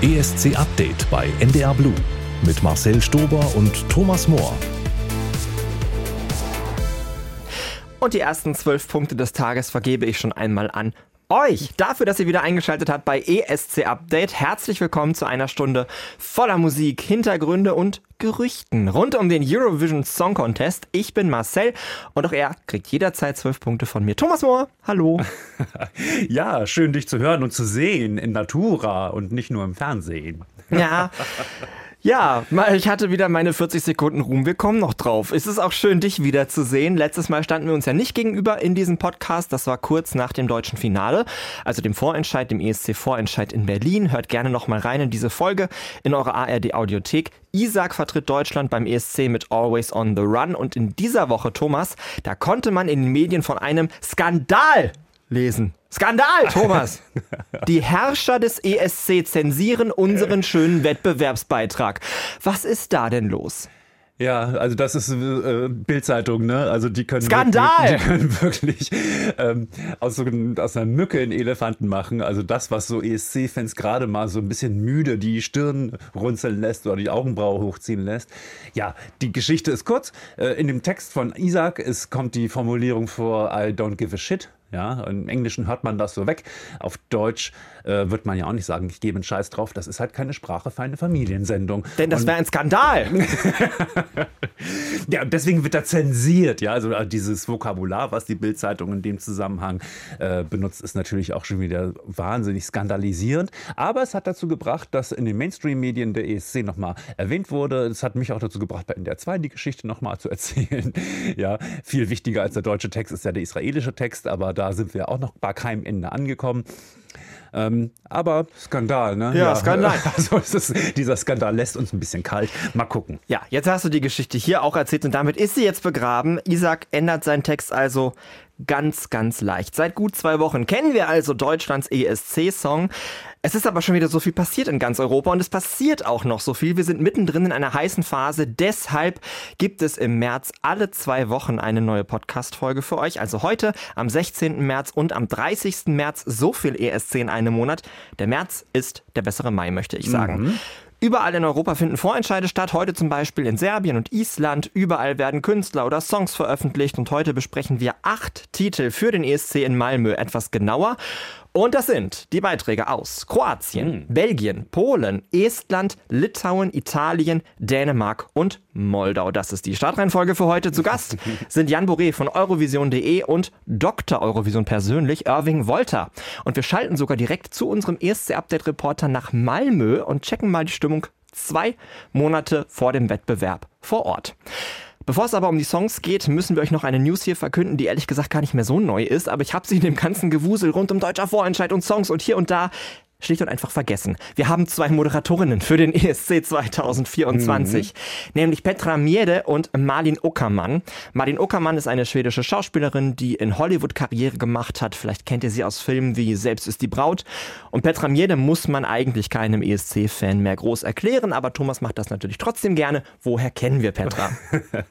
ESC Update bei NDR Blue mit Marcel Stober und Thomas Mohr. Und die ersten zwölf Punkte des Tages vergebe ich schon einmal an euch dafür, dass ihr wieder eingeschaltet habt bei ESC Update. Herzlich willkommen zu einer Stunde voller Musik, Hintergründe und Gerüchten rund um den Eurovision Song Contest. Ich bin Marcel und auch er kriegt jederzeit zwölf Punkte von mir. Thomas Mohr, hallo. ja, schön dich zu hören und zu sehen in Natura und nicht nur im Fernsehen. Ja. Ja, ich hatte wieder meine 40 Sekunden Ruhm. Wir kommen noch drauf. Es ist auch schön, dich wiederzusehen. Letztes Mal standen wir uns ja nicht gegenüber in diesem Podcast. Das war kurz nach dem deutschen Finale, also dem Vorentscheid, dem ESC-Vorentscheid in Berlin. Hört gerne noch mal rein in diese Folge in eure ARD-Audiothek. Isaac vertritt Deutschland beim ESC mit Always on the Run. Und in dieser Woche, Thomas, da konnte man in den Medien von einem Skandal lesen. Skandal, Thomas! Die Herrscher des ESC zensieren unseren schönen Wettbewerbsbeitrag. Was ist da denn los? Ja, also das ist äh, Bildzeitung, ne? Also die können Skandal! Wirklich, die können wirklich ähm, aus, so, aus einer Mücke einen Elefanten machen. Also das, was so ESC-Fans gerade mal so ein bisschen müde die Stirn runzeln lässt oder die Augenbraue hochziehen lässt. Ja, die Geschichte ist kurz. Äh, in dem Text von Isaac ist, kommt die Formulierung vor I don't give a shit. Ja, im Englischen hört man das so weg. Auf Deutsch äh, wird man ja auch nicht sagen, ich gebe einen Scheiß drauf. Das ist halt keine Sprache für eine Familiensendung. Denn das wäre ein Skandal. ja, und deswegen wird da zensiert. Ja, also äh, dieses Vokabular, was die Bildzeitung in dem Zusammenhang äh, benutzt, ist natürlich auch schon wieder wahnsinnig skandalisierend. Aber es hat dazu gebracht, dass in den Mainstream-Medien der ESC nochmal erwähnt wurde. Es hat mich auch dazu gebracht, bei NDR 2 die Geschichte nochmal zu erzählen. ja, viel wichtiger als der deutsche Text ist ja der israelische Text, aber da sind wir auch noch bei keinem Ende angekommen. Ähm, aber Skandal, ne? Ja, ja. Skandal. Also es, dieser Skandal lässt uns ein bisschen kalt. Mal gucken. Ja, jetzt hast du die Geschichte hier auch erzählt und damit ist sie jetzt begraben. Isaac ändert seinen Text also ganz, ganz leicht. Seit gut zwei Wochen kennen wir also Deutschlands ESC-Song. Es ist aber schon wieder so viel passiert in ganz Europa und es passiert auch noch so viel. Wir sind mittendrin in einer heißen Phase. Deshalb gibt es im März alle zwei Wochen eine neue Podcast-Folge für euch. Also heute am 16. März und am 30. März so viel ESC in einem Monat. Der März ist der bessere Mai, möchte ich sagen. Mhm. Überall in Europa finden Vorentscheide statt, heute zum Beispiel in Serbien und Island. Überall werden Künstler oder Songs veröffentlicht und heute besprechen wir acht Titel für den ESC in Malmö etwas genauer. Und das sind die Beiträge aus Kroatien, mhm. Belgien, Polen, Estland, Litauen, Italien, Dänemark und Moldau. Das ist die Startreihenfolge für heute. Zu Gast sind Jan Boré von Eurovision.de und Dr. Eurovision persönlich, Irving Wolter. Und wir schalten sogar direkt zu unserem ESC-Update-Reporter nach Malmö und checken mal die Stimmung zwei Monate vor dem Wettbewerb vor Ort. Bevor es aber um die Songs geht, müssen wir euch noch eine News hier verkünden, die ehrlich gesagt gar nicht mehr so neu ist, aber ich habe sie in dem ganzen Gewusel rund um deutscher Vorentscheid und Songs und hier und da schlicht und einfach vergessen. Wir haben zwei Moderatorinnen für den ESC 2024, mhm. nämlich Petra Miede und Marlin Ockermann. Marlin Ockermann ist eine schwedische Schauspielerin, die in Hollywood Karriere gemacht hat. Vielleicht kennt ihr sie aus Filmen wie Selbst ist die Braut. Und Petra Miede muss man eigentlich keinem ESC-Fan mehr groß erklären, aber Thomas macht das natürlich trotzdem gerne. Woher kennen wir Petra?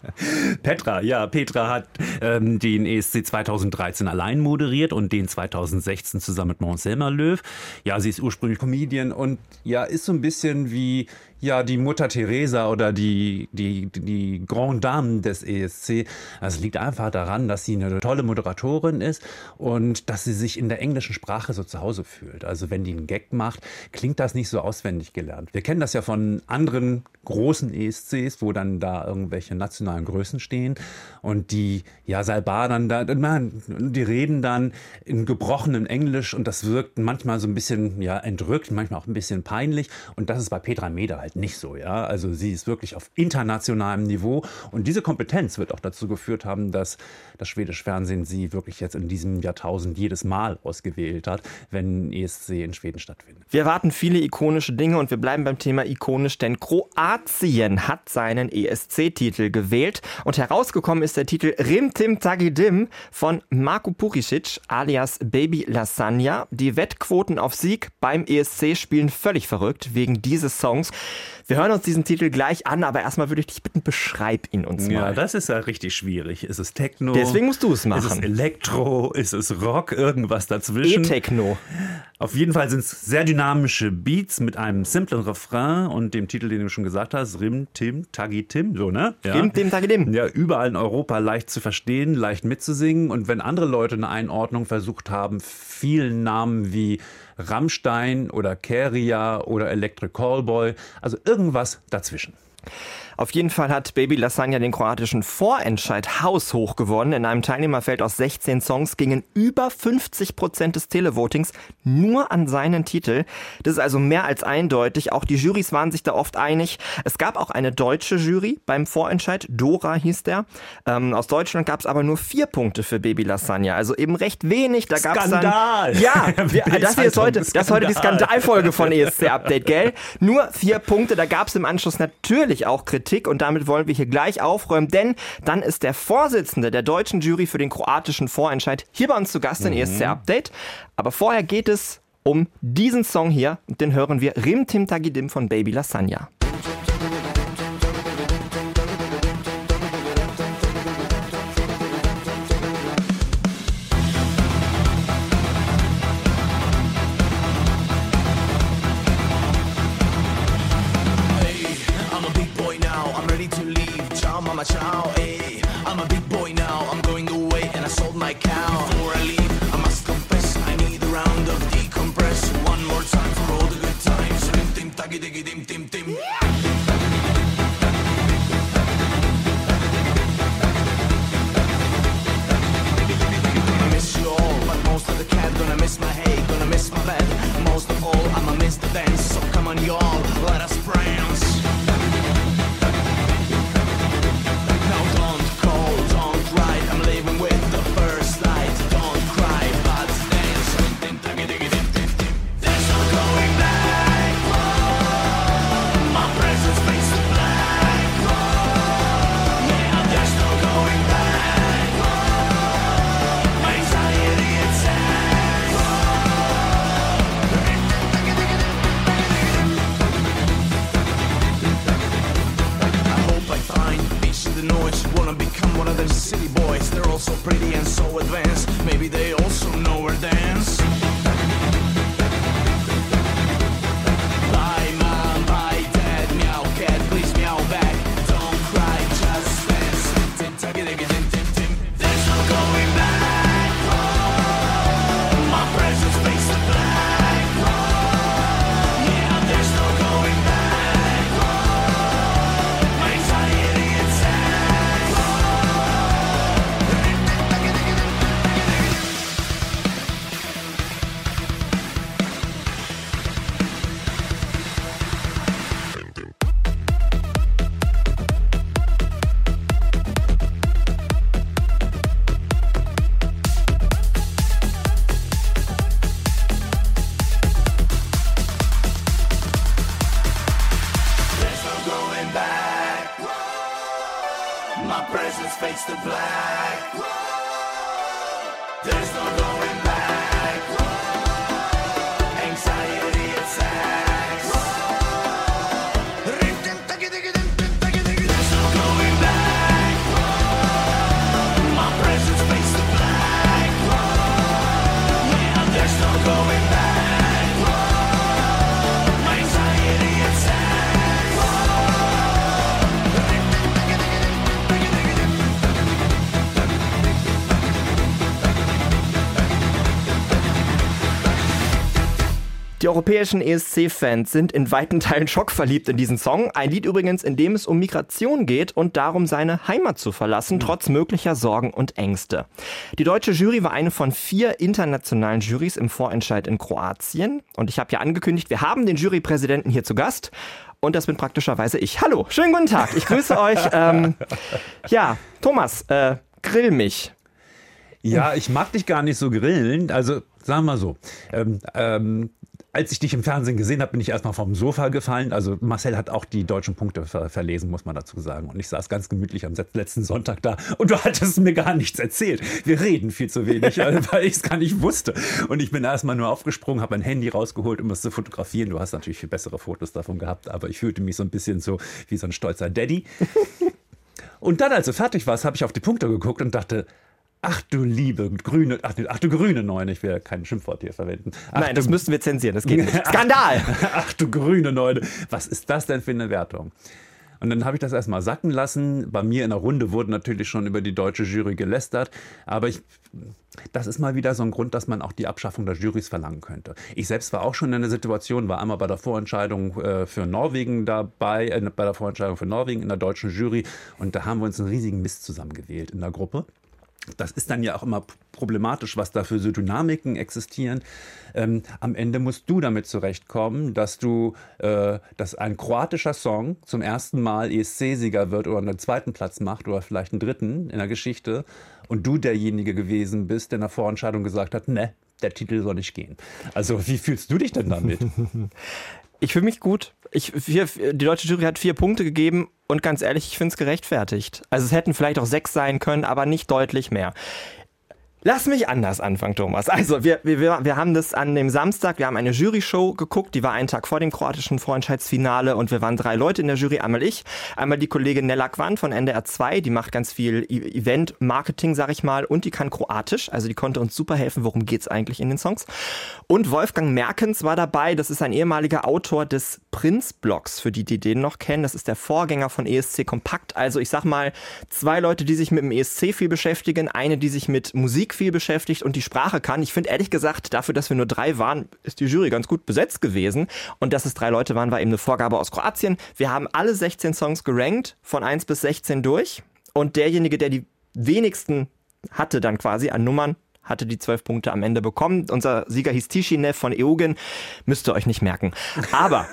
Petra, ja, Petra hat ähm, den ESC 2013 allein moderiert und den 2016 zusammen mit Mont Selmer Löw. Ja, sie ist ist ursprünglich Comedian und ja, ist so ein bisschen wie ja, die Mutter Teresa oder die, die, die Grand Dame des ESC. Also liegt einfach daran, dass sie eine tolle Moderatorin ist und dass sie sich in der englischen Sprache so zu Hause fühlt. Also wenn die einen Gag macht, klingt das nicht so auswendig gelernt. Wir kennen das ja von anderen großen ESCs, wo dann da irgendwelche nationalen Größen stehen und die, ja, Salbar dann da, die reden dann in gebrochenem Englisch und das wirkt manchmal so ein bisschen, ja, entrückt, manchmal auch ein bisschen peinlich und das ist bei Petra Meder halt nicht so, ja. Also sie ist wirklich auf internationalem Niveau und diese Kompetenz wird auch dazu geführt haben, dass das schwedische Fernsehen sie wirklich jetzt in diesem Jahrtausend jedes Mal ausgewählt hat, wenn ESC in Schweden stattfindet. Wir erwarten viele ikonische Dinge und wir bleiben beim Thema ikonisch, denn Kroatien hat seinen ESC-Titel gewählt und herausgekommen ist der Titel Rim Tim Tagidim von Marko Puricic alias Baby Lasagna. Die Wettquoten auf Sieg beim ESC spielen völlig verrückt wegen dieses Songs. Wir hören uns diesen Titel gleich an, aber erstmal würde ich dich bitten, beschreib ihn uns mal. Ja, das ist ja richtig schwierig. Ist es Techno? Deswegen musst du es machen. Ist es Elektro? Ist es Rock? Irgendwas dazwischen? E-Techno. Auf jeden Fall sind es sehr dynamische Beats mit einem simplen Refrain und dem Titel, den du schon gesagt hast, Rim Tim Tagi Tim, so ne? Ja. Rim Tim Tagi Tim. Ja, überall in Europa leicht zu verstehen, leicht mitzusingen und wenn andere Leute eine Einordnung versucht haben, vielen Namen wie Rammstein oder Keria oder Electric Callboy, also irgendwas dazwischen. Auf jeden Fall hat Baby Lasagna den kroatischen Vorentscheid haushoch gewonnen. In einem Teilnehmerfeld aus 16 Songs gingen über 50 Prozent des Televotings nur an seinen Titel. Das ist also mehr als eindeutig. Auch die Jurys waren sich da oft einig. Es gab auch eine deutsche Jury beim Vorentscheid. Dora hieß der. Ähm, aus Deutschland gab es aber nur vier Punkte für Baby Lasagna. Also eben recht wenig. Da gab's Skandal! Dann, ja, wir, das, hier ist heute, das ist heute die Skandalfolge von ESC Update, gell? Nur vier Punkte. Da gab es im Anschluss natürlich auch Kritik. Kritik und damit wollen wir hier gleich aufräumen, denn dann ist der Vorsitzende der deutschen Jury für den kroatischen Vorentscheid hier bei uns zu Gast in mhm. ESC Update. Aber vorher geht es um diesen Song hier und den hören wir Rim Tim Tagidim von Baby Lasagna. Europäischen ESC-Fans sind in weiten Teilen schockverliebt in diesen Song. Ein Lied übrigens, in dem es um Migration geht und darum, seine Heimat zu verlassen, mhm. trotz möglicher Sorgen und Ängste. Die deutsche Jury war eine von vier internationalen Jurys im Vorentscheid in Kroatien. Und ich habe ja angekündigt, wir haben den Jurypräsidenten hier zu Gast. Und das bin praktischerweise ich. Hallo, schönen guten Tag. Ich grüße euch. Ähm, ja, Thomas, äh, grill mich. Ja, ich mag dich gar nicht so grillen. Also sagen wir mal so. Ähm, ähm, als ich dich im Fernsehen gesehen habe, bin ich erstmal vom Sofa gefallen. Also Marcel hat auch die deutschen Punkte ver verlesen, muss man dazu sagen. Und ich saß ganz gemütlich am letzten Sonntag da und du hattest mir gar nichts erzählt. Wir reden viel zu wenig, weil ich es gar nicht wusste. Und ich bin erstmal nur aufgesprungen, habe mein Handy rausgeholt, um es zu fotografieren. Du hast natürlich viel bessere Fotos davon gehabt, aber ich fühlte mich so ein bisschen so wie so ein stolzer Daddy. Und dann, als du fertig warst, habe ich auf die Punkte geguckt und dachte, Ach du liebe grüne, ach, ach, du grüne Neune, ich will kein Schimpfwort hier verwenden. Ach, Nein, das müssten wir zensieren, das geht nicht. Skandal! Ach, ach du grüne Neune, was ist das denn für eine Wertung? Und dann habe ich das erstmal sacken lassen. Bei mir in der Runde wurde natürlich schon über die deutsche Jury gelästert. Aber ich, das ist mal wieder so ein Grund, dass man auch die Abschaffung der Jurys verlangen könnte. Ich selbst war auch schon in einer Situation, war einmal bei der Vorentscheidung äh, für Norwegen dabei, äh, bei der Vorentscheidung für Norwegen in der deutschen Jury. Und da haben wir uns einen riesigen Mist zusammengewählt in der Gruppe. Das ist dann ja auch immer problematisch, was da für so Dynamiken existieren. Ähm, am Ende musst du damit zurechtkommen, dass du, äh, dass ein kroatischer Song zum ersten Mal ESC-Sieger wird oder einen zweiten Platz macht oder vielleicht einen dritten in der Geschichte und du derjenige gewesen bist, der in der Vorentscheidung gesagt hat, ne, der Titel soll nicht gehen. Also wie fühlst du dich denn damit? Ich fühle mich gut. Ich, vier, die deutsche Jury hat vier Punkte gegeben und ganz ehrlich, ich finde es gerechtfertigt. Also es hätten vielleicht auch sechs sein können, aber nicht deutlich mehr. Lass mich anders anfangen, Thomas. Also, wir, wir, wir haben das an dem Samstag, wir haben eine Jury-Show geguckt, die war einen Tag vor dem kroatischen Freundschaftsfinale und wir waren drei Leute in der Jury. Einmal ich, einmal die Kollegin Nella Quandt von NDR 2, die macht ganz viel e-, Event-Marketing, sag ich mal, und die kann Kroatisch, also die konnte uns super helfen, worum geht's eigentlich in den Songs. Und Wolfgang Merkens war dabei, das ist ein ehemaliger Autor des Prinz-Blogs, für die, die den noch kennen. Das ist der Vorgänger von ESC Kompakt. Also ich sag mal, zwei Leute, die sich mit dem ESC viel beschäftigen, eine, die sich mit Musik viel beschäftigt und die Sprache kann. Ich finde ehrlich gesagt, dafür, dass wir nur drei waren, ist die Jury ganz gut besetzt gewesen. Und dass es drei Leute waren, war eben eine Vorgabe aus Kroatien. Wir haben alle 16 Songs gerankt, von 1 bis 16 durch. Und derjenige, der die wenigsten hatte dann quasi an Nummern, hatte die zwölf Punkte am Ende bekommen. Unser Sieger hieß Tishinev von Eugen. Müsst ihr euch nicht merken. Aber,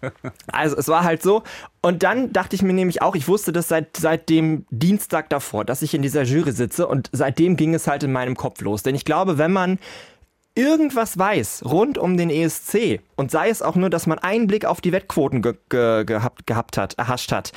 also es war halt so. Und dann dachte ich mir nämlich auch, ich wusste das seit, seit dem Dienstag davor, dass ich in dieser Jury sitze. Und seitdem ging es halt in meinem Kopf los. Denn ich glaube, wenn man irgendwas weiß rund um den ESC und sei es auch nur, dass man einen Blick auf die Wettquoten ge ge gehabt, gehabt hat, erhascht hat,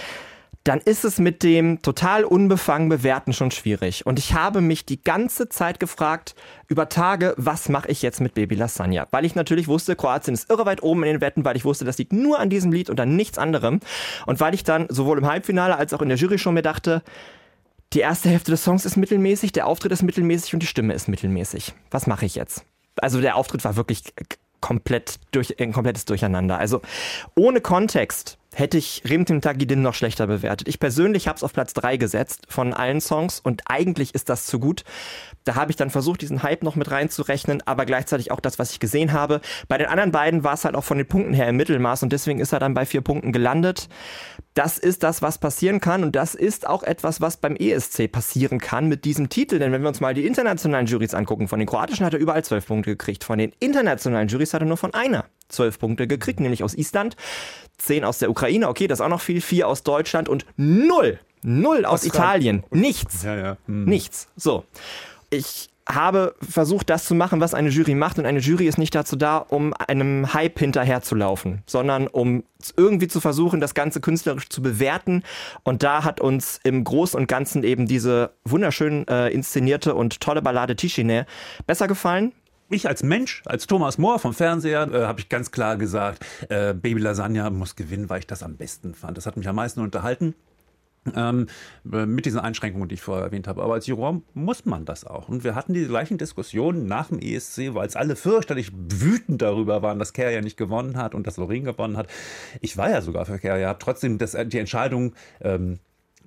dann ist es mit dem total unbefangen bewerten schon schwierig. Und ich habe mich die ganze Zeit gefragt, über Tage, was mache ich jetzt mit Baby Lasagna? Weil ich natürlich wusste, Kroatien ist irre weit oben in den Wetten, weil ich wusste, das liegt nur an diesem Lied und an nichts anderem. Und weil ich dann sowohl im Halbfinale als auch in der Jury schon mir dachte, die erste Hälfte des Songs ist mittelmäßig, der Auftritt ist mittelmäßig und die Stimme ist mittelmäßig. Was mache ich jetzt? Also der Auftritt war wirklich komplett durch, ein komplettes Durcheinander. Also ohne Kontext hätte ich Rimtim Tagidin noch schlechter bewertet. Ich persönlich habe es auf Platz 3 gesetzt von allen Songs und eigentlich ist das zu gut. Da habe ich dann versucht, diesen Hype noch mit reinzurechnen, aber gleichzeitig auch das, was ich gesehen habe. Bei den anderen beiden war es halt auch von den Punkten her im Mittelmaß und deswegen ist er dann bei vier Punkten gelandet. Das ist das, was passieren kann und das ist auch etwas, was beim ESC passieren kann mit diesem Titel. Denn wenn wir uns mal die internationalen Juries angucken, von den kroatischen hat er überall zwölf Punkte gekriegt, von den internationalen Juries hat er nur von einer zwölf Punkte gekriegt, nämlich aus Island, zehn aus der Ukraine, okay, das ist auch noch viel, vier aus Deutschland und null, null aus, aus Italien. Nichts. Ja, ja. Hm. Nichts. So. Ich habe versucht, das zu machen, was eine Jury macht. Und eine Jury ist nicht dazu da, um einem Hype hinterherzulaufen, sondern um irgendwie zu versuchen, das Ganze künstlerisch zu bewerten. Und da hat uns im Großen und Ganzen eben diese wunderschön äh, inszenierte und tolle Ballade Tischine besser gefallen ich als Mensch, als Thomas Mohr vom Fernseher, äh, habe ich ganz klar gesagt, äh, Baby Lasagna muss gewinnen, weil ich das am besten fand. Das hat mich am meisten unterhalten. Ähm, äh, mit diesen Einschränkungen, die ich vorher erwähnt habe. Aber als Juror muss man das auch. Und wir hatten die gleichen Diskussionen nach dem ESC, weil es alle fürchterlich wütend darüber waren, dass Kerr ja nicht gewonnen hat und dass Lorin gewonnen hat. Ich war ja sogar für Kerr, ja, habe trotzdem das, die Entscheidung ähm,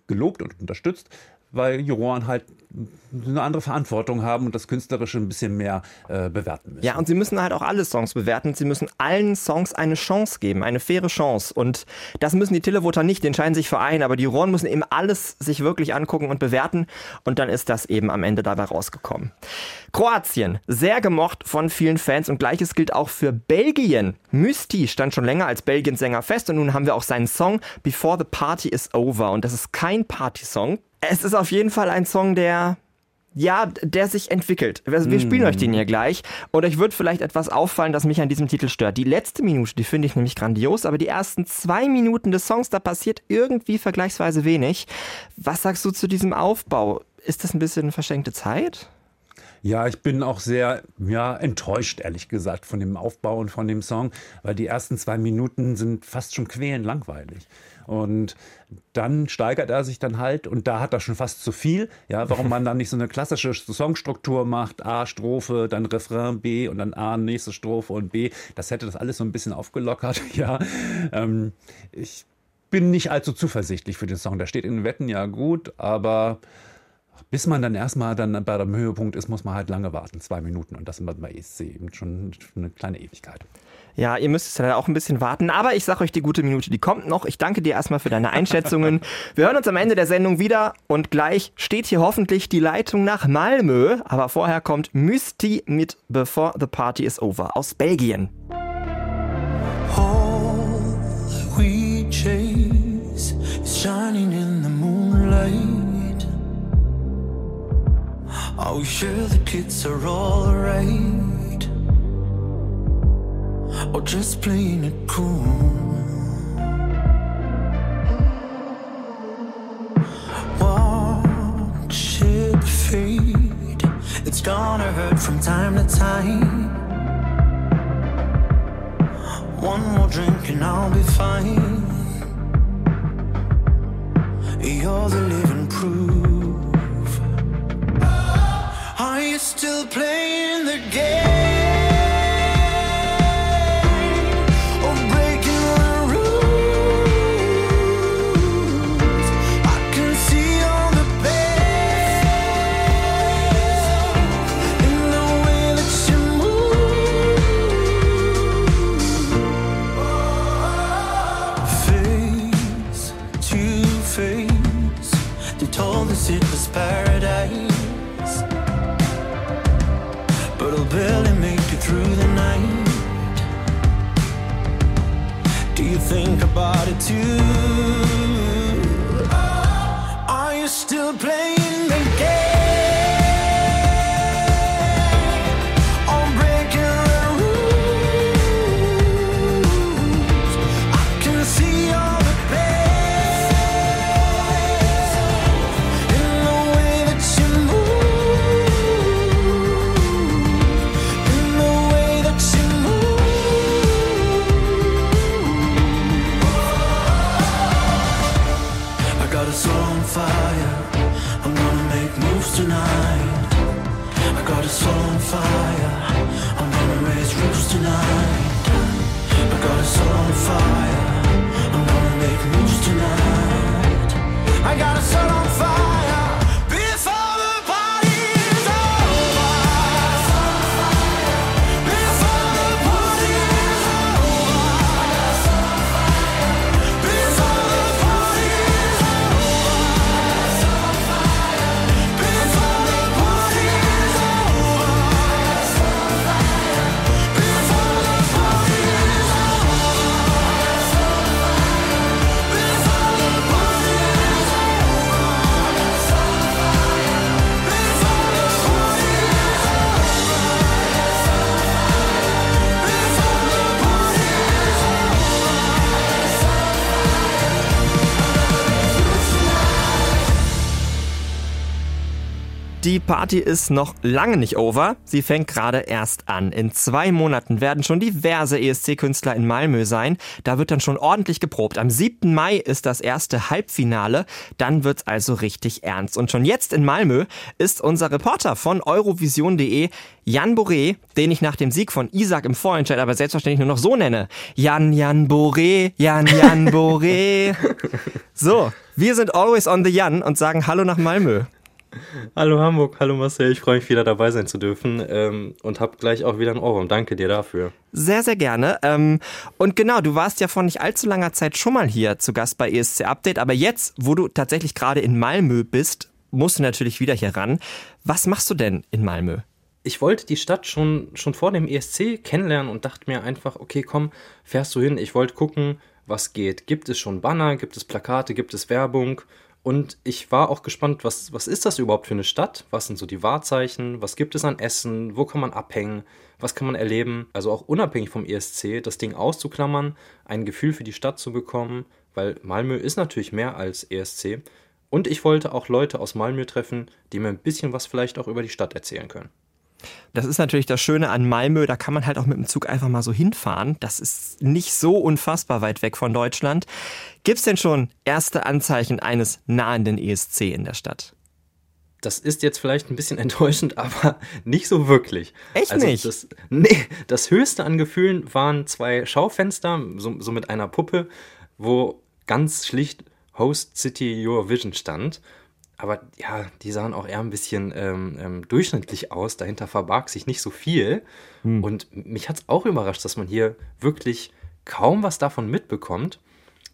gelobt und unterstützt weil Juroren halt eine andere Verantwortung haben und das Künstlerische ein bisschen mehr äh, bewerten müssen. Ja, und sie müssen halt auch alle Songs bewerten. Sie müssen allen Songs eine Chance geben, eine faire Chance. Und das müssen die Televoter nicht, die entscheiden sich für einen, aber die Juroren müssen eben alles sich wirklich angucken und bewerten. Und dann ist das eben am Ende dabei rausgekommen. Kroatien, sehr gemocht von vielen Fans und gleiches gilt auch für Belgien. Mysti stand schon länger als Belgiens Sänger fest und nun haben wir auch seinen Song Before the Party is Over. Und das ist kein Party-Song, es ist auf jeden Fall ein Song, der ja, der sich entwickelt. Wir, wir spielen euch den hier gleich. Und euch wird vielleicht etwas auffallen, das mich an diesem Titel stört. Die letzte Minute, die finde ich nämlich grandios, aber die ersten zwei Minuten des Songs, da passiert irgendwie vergleichsweise wenig. Was sagst du zu diesem Aufbau? Ist das ein bisschen verschenkte Zeit? Ja, ich bin auch sehr ja, enttäuscht, ehrlich gesagt, von dem Aufbau und von dem Song, weil die ersten zwei Minuten sind fast schon quälend langweilig. Und dann steigert er sich dann halt und da hat er schon fast zu viel. Ja, warum man dann nicht so eine klassische Songstruktur macht, A Strophe, dann Refrain B und dann A nächste Strophe und B. Das hätte das alles so ein bisschen aufgelockert. Ja, ähm, ich bin nicht allzu zuversichtlich für den Song. Der steht in Wetten ja gut, aber bis man dann erstmal dann bei dem Höhepunkt ist, muss man halt lange warten, zwei Minuten. Und das ist bei ESC eben schon eine kleine Ewigkeit. Ja, ihr müsst es ja auch ein bisschen warten, aber ich sag euch, die gute Minute, die kommt noch. Ich danke dir erstmal für deine Einschätzungen. Wir hören uns am Ende der Sendung wieder und gleich steht hier hoffentlich die Leitung nach Malmö. Aber vorher kommt Mysti mit Before the Party is Over aus Belgien. Are we sure the kids are alright? or just playing it cool. Watch it fade, it's gonna hurt from time to time. One more drink and I'll be fine. You're the living proof. Still playing the game? body too. Die Party ist noch lange nicht over. Sie fängt gerade erst an. In zwei Monaten werden schon diverse ESC-Künstler in Malmö sein. Da wird dann schon ordentlich geprobt. Am 7. Mai ist das erste Halbfinale. Dann wird's also richtig ernst. Und schon jetzt in Malmö ist unser Reporter von Eurovision.de Jan Boré, den ich nach dem Sieg von Isaac im Vorentscheid aber selbstverständlich nur noch so nenne. Jan Jan Boré, Jan Jan Boré. So, wir sind always on the Jan und sagen Hallo nach Malmö. Hallo Hamburg, hallo Marcel, ich freue mich wieder dabei sein zu dürfen ähm, und habe gleich auch wieder ein Ohrwurm. Danke dir dafür. Sehr, sehr gerne. Ähm, und genau, du warst ja vor nicht allzu langer Zeit schon mal hier zu Gast bei ESC Update, aber jetzt, wo du tatsächlich gerade in Malmö bist, musst du natürlich wieder hier ran. Was machst du denn in Malmö? Ich wollte die Stadt schon, schon vor dem ESC kennenlernen und dachte mir einfach, okay, komm, fährst du hin. Ich wollte gucken, was geht. Gibt es schon Banner, gibt es Plakate, gibt es Werbung? Und ich war auch gespannt, was, was ist das überhaupt für eine Stadt? Was sind so die Wahrzeichen? Was gibt es an Essen? Wo kann man abhängen? Was kann man erleben? Also auch unabhängig vom ESC, das Ding auszuklammern, ein Gefühl für die Stadt zu bekommen, weil Malmö ist natürlich mehr als ESC. Und ich wollte auch Leute aus Malmö treffen, die mir ein bisschen was vielleicht auch über die Stadt erzählen können. Das ist natürlich das Schöne an Malmö, da kann man halt auch mit dem Zug einfach mal so hinfahren. Das ist nicht so unfassbar weit weg von Deutschland. Gibt es denn schon erste Anzeichen eines nahenden ESC in der Stadt? Das ist jetzt vielleicht ein bisschen enttäuschend, aber nicht so wirklich. Echt also nicht? Das, nee, das höchste an Gefühlen waren zwei Schaufenster, so, so mit einer Puppe, wo ganz schlicht Host City Eurovision stand. Aber ja, die sahen auch eher ein bisschen ähm, ähm, durchschnittlich aus. Dahinter verbarg sich nicht so viel. Hm. Und mich hat es auch überrascht, dass man hier wirklich kaum was davon mitbekommt.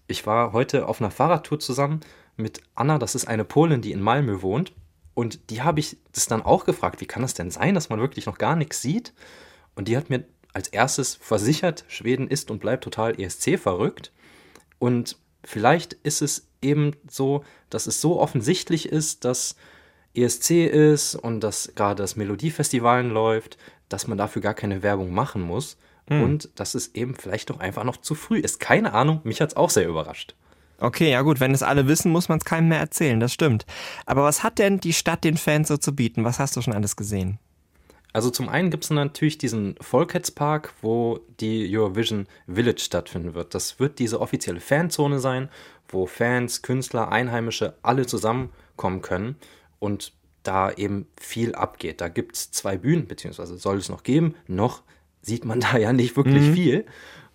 Ich war heute auf einer Fahrradtour zusammen mit Anna, das ist eine Polin, die in Malmö wohnt. Und die habe ich das dann auch gefragt, wie kann das denn sein, dass man wirklich noch gar nichts sieht? Und die hat mir als erstes versichert, Schweden ist und bleibt total ESC verrückt. Und vielleicht ist es eben so, dass es so offensichtlich ist, dass ESC ist und dass gerade das Melodiefestivalen läuft, dass man dafür gar keine Werbung machen muss. Hm. Und dass es eben vielleicht doch einfach noch zu früh ist. Keine Ahnung, mich hat es auch sehr überrascht. Okay, ja gut, wenn es alle wissen, muss man es keinem mehr erzählen, das stimmt. Aber was hat denn die Stadt den Fans so zu bieten? Was hast du schon alles gesehen? Also zum einen gibt es natürlich diesen Volkhetzpark, wo die Eurovision Village stattfinden wird. Das wird diese offizielle Fanzone sein, wo Fans, Künstler, Einheimische alle zusammenkommen können und da eben viel abgeht. Da gibt es zwei Bühnen, beziehungsweise soll es noch geben. Noch sieht man da ja nicht wirklich mhm. viel.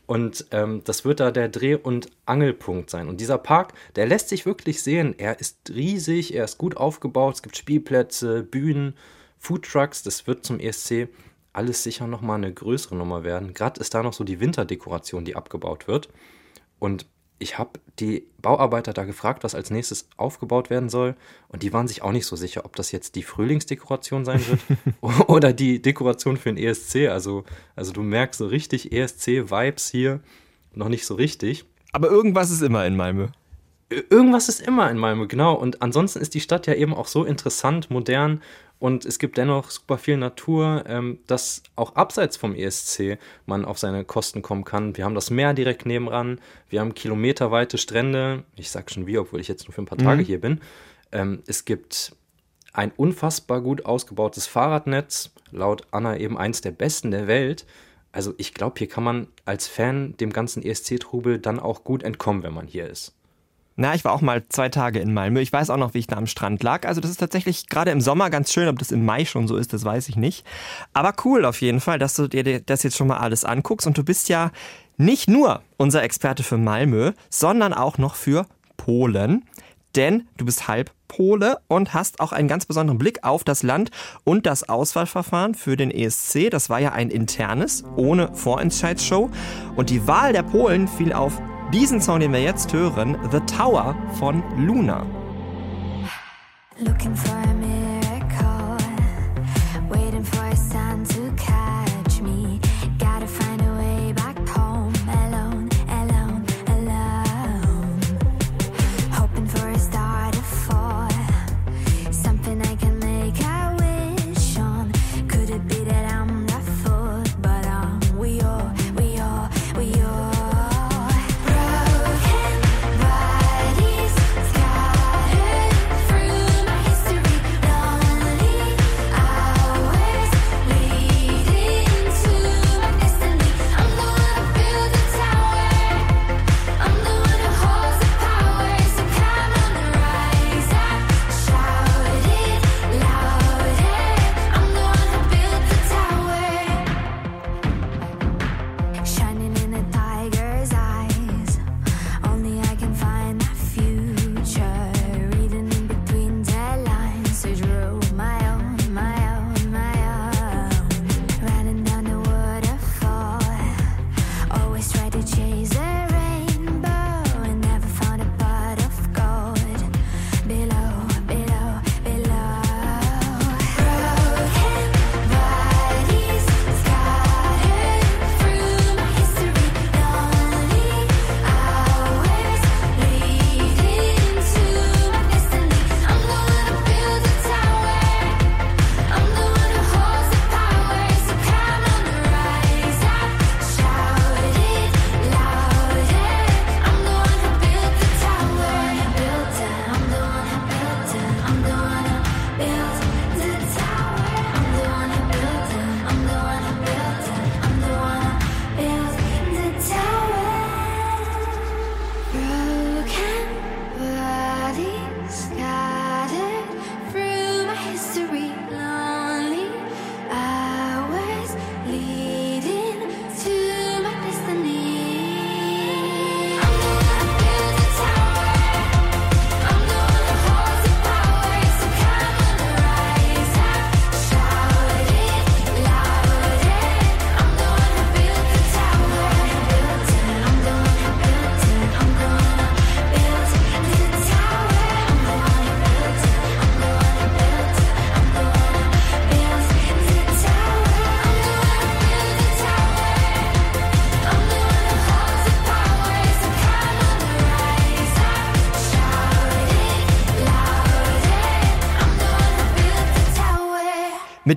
Und ähm, das wird da der Dreh- und Angelpunkt sein. Und dieser Park, der lässt sich wirklich sehen. Er ist riesig, er ist gut aufgebaut. Es gibt Spielplätze, Bühnen Foodtrucks, das wird zum ESC alles sicher nochmal eine größere Nummer werden. Gerade ist da noch so die Winterdekoration, die abgebaut wird. Und ich habe die Bauarbeiter da gefragt, was als nächstes aufgebaut werden soll. Und die waren sich auch nicht so sicher, ob das jetzt die Frühlingsdekoration sein wird oder die Dekoration für den ESC. Also, also du merkst so richtig ESC-Vibes hier noch nicht so richtig. Aber irgendwas ist immer in Malmö. Irgendwas ist immer in Malmö, genau. Und ansonsten ist die Stadt ja eben auch so interessant, modern und es gibt dennoch super viel Natur, ähm, dass auch abseits vom ESC man auf seine Kosten kommen kann. Wir haben das Meer direkt nebenan, wir haben kilometerweite Strände. Ich sag schon wie, obwohl ich jetzt nur für ein paar Tage mhm. hier bin. Ähm, es gibt ein unfassbar gut ausgebautes Fahrradnetz, laut Anna eben eins der besten der Welt. Also ich glaube, hier kann man als Fan dem ganzen ESC-Trubel dann auch gut entkommen, wenn man hier ist. Na, ich war auch mal zwei Tage in Malmö. Ich weiß auch noch, wie ich da am Strand lag. Also das ist tatsächlich gerade im Sommer ganz schön. Ob das im Mai schon so ist, das weiß ich nicht. Aber cool auf jeden Fall, dass du dir das jetzt schon mal alles anguckst. Und du bist ja nicht nur unser Experte für Malmö, sondern auch noch für Polen. Denn du bist halb Pole und hast auch einen ganz besonderen Blick auf das Land und das Auswahlverfahren für den ESC. Das war ja ein internes, ohne Vorentscheidsshow. Und die Wahl der Polen fiel auf diesen Song, den wir jetzt hören, The Tower von Luna. Looking for a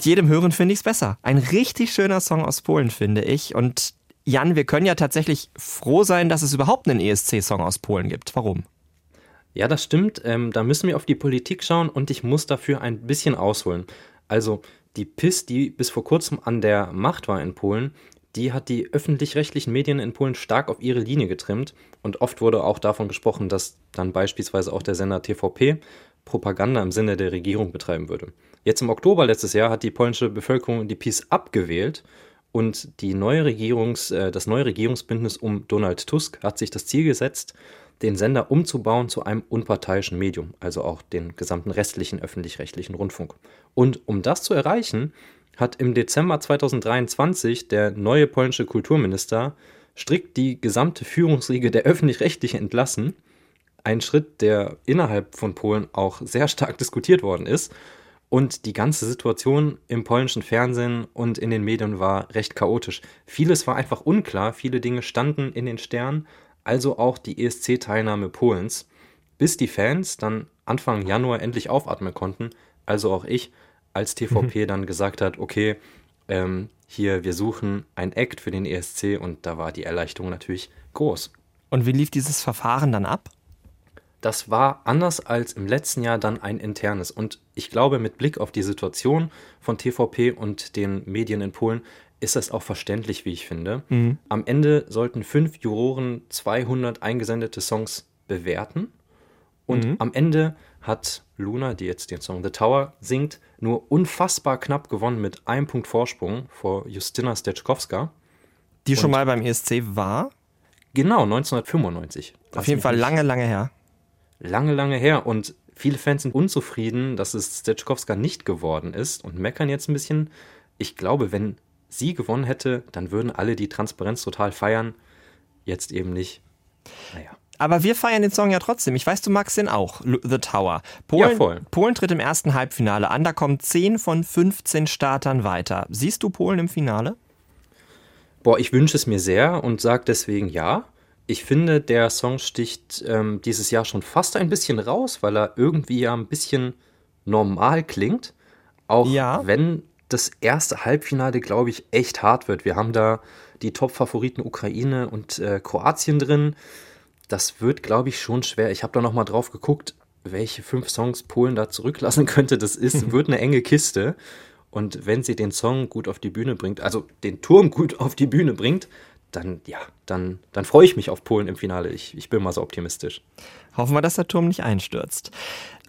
mit jedem Hören finde ich es besser. Ein richtig schöner Song aus Polen, finde ich. Und Jan, wir können ja tatsächlich froh sein, dass es überhaupt einen ESC-Song aus Polen gibt. Warum? Ja, das stimmt. Ähm, da müssen wir auf die Politik schauen und ich muss dafür ein bisschen ausholen. Also die PIS, die bis vor kurzem an der Macht war in Polen, die hat die öffentlich-rechtlichen Medien in Polen stark auf ihre Linie getrimmt und oft wurde auch davon gesprochen, dass dann beispielsweise auch der Sender TVP Propaganda im Sinne der Regierung betreiben würde. Jetzt im Oktober letztes Jahr hat die polnische Bevölkerung die PiS abgewählt und die neue Regierungs, äh, das neue Regierungsbündnis um Donald Tusk hat sich das Ziel gesetzt, den Sender umzubauen zu einem unparteiischen Medium, also auch den gesamten restlichen öffentlich-rechtlichen Rundfunk. Und um das zu erreichen, hat im Dezember 2023 der neue polnische Kulturminister strikt die gesamte Führungsriege der öffentlich-rechtlichen entlassen. Ein Schritt, der innerhalb von Polen auch sehr stark diskutiert worden ist. Und die ganze Situation im polnischen Fernsehen und in den Medien war recht chaotisch. Vieles war einfach unklar, viele Dinge standen in den Sternen, also auch die ESC-Teilnahme Polens, bis die Fans dann Anfang Januar endlich aufatmen konnten, also auch ich, als TVP mhm. dann gesagt hat, okay, ähm, hier, wir suchen ein Act für den ESC und da war die Erleichterung natürlich groß. Und wie lief dieses Verfahren dann ab? Das war anders als im letzten Jahr dann ein internes. Und ich glaube, mit Blick auf die Situation von TVP und den Medien in Polen ist das auch verständlich, wie ich finde. Mhm. Am Ende sollten fünf Juroren 200 eingesendete Songs bewerten. Und mhm. am Ende hat Luna, die jetzt den Song The Tower singt, nur unfassbar knapp gewonnen mit einem Punkt Vorsprung vor Justina Steczkowska. Die schon mal beim ESC war? Genau, 1995. Auf jeden Fall lange, lange her. Lange, lange her. Und viele Fans sind unzufrieden, dass es Steczkowska nicht geworden ist und meckern jetzt ein bisschen. Ich glaube, wenn sie gewonnen hätte, dann würden alle die Transparenz total feiern. Jetzt eben nicht. Naja. Aber wir feiern den Song ja trotzdem. Ich weiß, du magst den auch, The Tower. Polen, ja, voll. Polen tritt im ersten Halbfinale an. Da kommen 10 von 15 Startern weiter. Siehst du Polen im Finale? Boah, ich wünsche es mir sehr und sage deswegen ja. Ich finde, der Song sticht ähm, dieses Jahr schon fast ein bisschen raus, weil er irgendwie ja ein bisschen normal klingt. Auch ja. wenn das erste Halbfinale, glaube ich, echt hart wird. Wir haben da die Top-Favoriten Ukraine und äh, Kroatien drin das wird, glaube ich, schon schwer. Ich habe da nochmal drauf geguckt, welche fünf Songs Polen da zurücklassen könnte. Das ist, wird eine enge Kiste. Und wenn sie den Song gut auf die Bühne bringt, also den Turm gut auf die Bühne bringt, dann, ja, dann, dann freue ich mich auf Polen im Finale. Ich, ich bin mal so optimistisch. Hoffen wir, dass der Turm nicht einstürzt.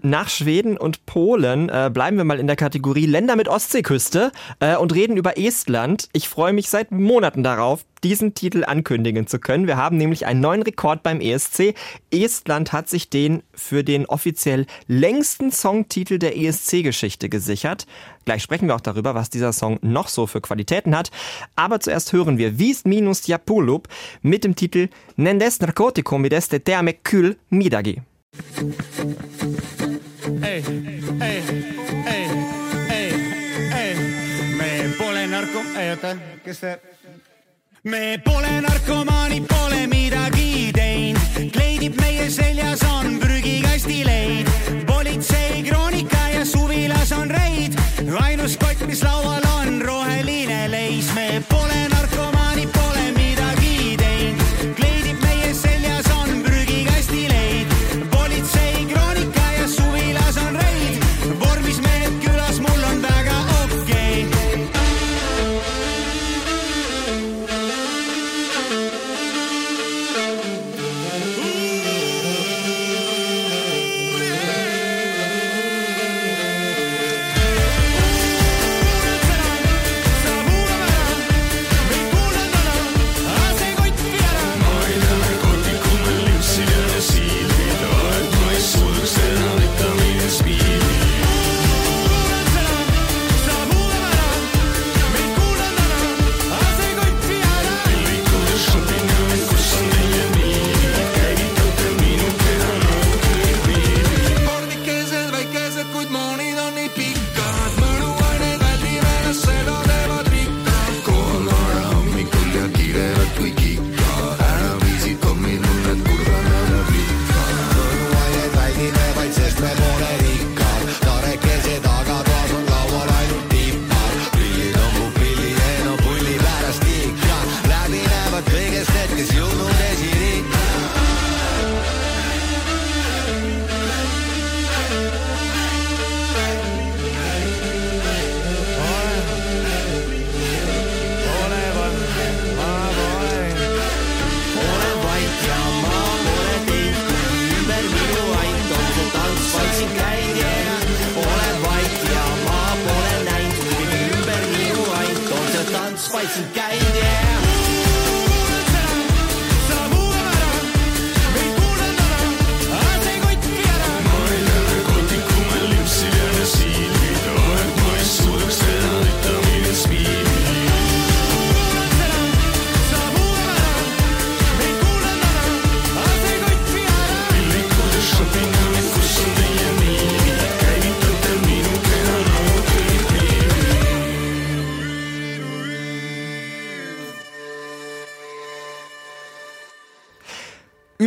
Nach Schweden und Polen äh, bleiben wir mal in der Kategorie Länder mit Ostseeküste äh, und reden über Estland. Ich freue mich seit Monaten darauf, diesen Titel ankündigen zu können. Wir haben nämlich einen neuen Rekord beim ESC. Estland hat sich den für den offiziell längsten Songtitel der ESC-Geschichte gesichert. Gleich sprechen wir auch darüber, was dieser Song noch so für Qualitäten hat. Aber zuerst hören wir Wies minus Japulup mit dem Titel Nendes narkotikum mideste teame kül midagi. Ei, ei, ei, ei, ei, me pole narko-, oota, kes see me pole narkomaanid, pole midagi teinud, kleidib meie seljas on prügikasti leid. politsei kroonika ja suvilas on reid, ainus kott, mis laual on roheline leis, me pole narkomaanid,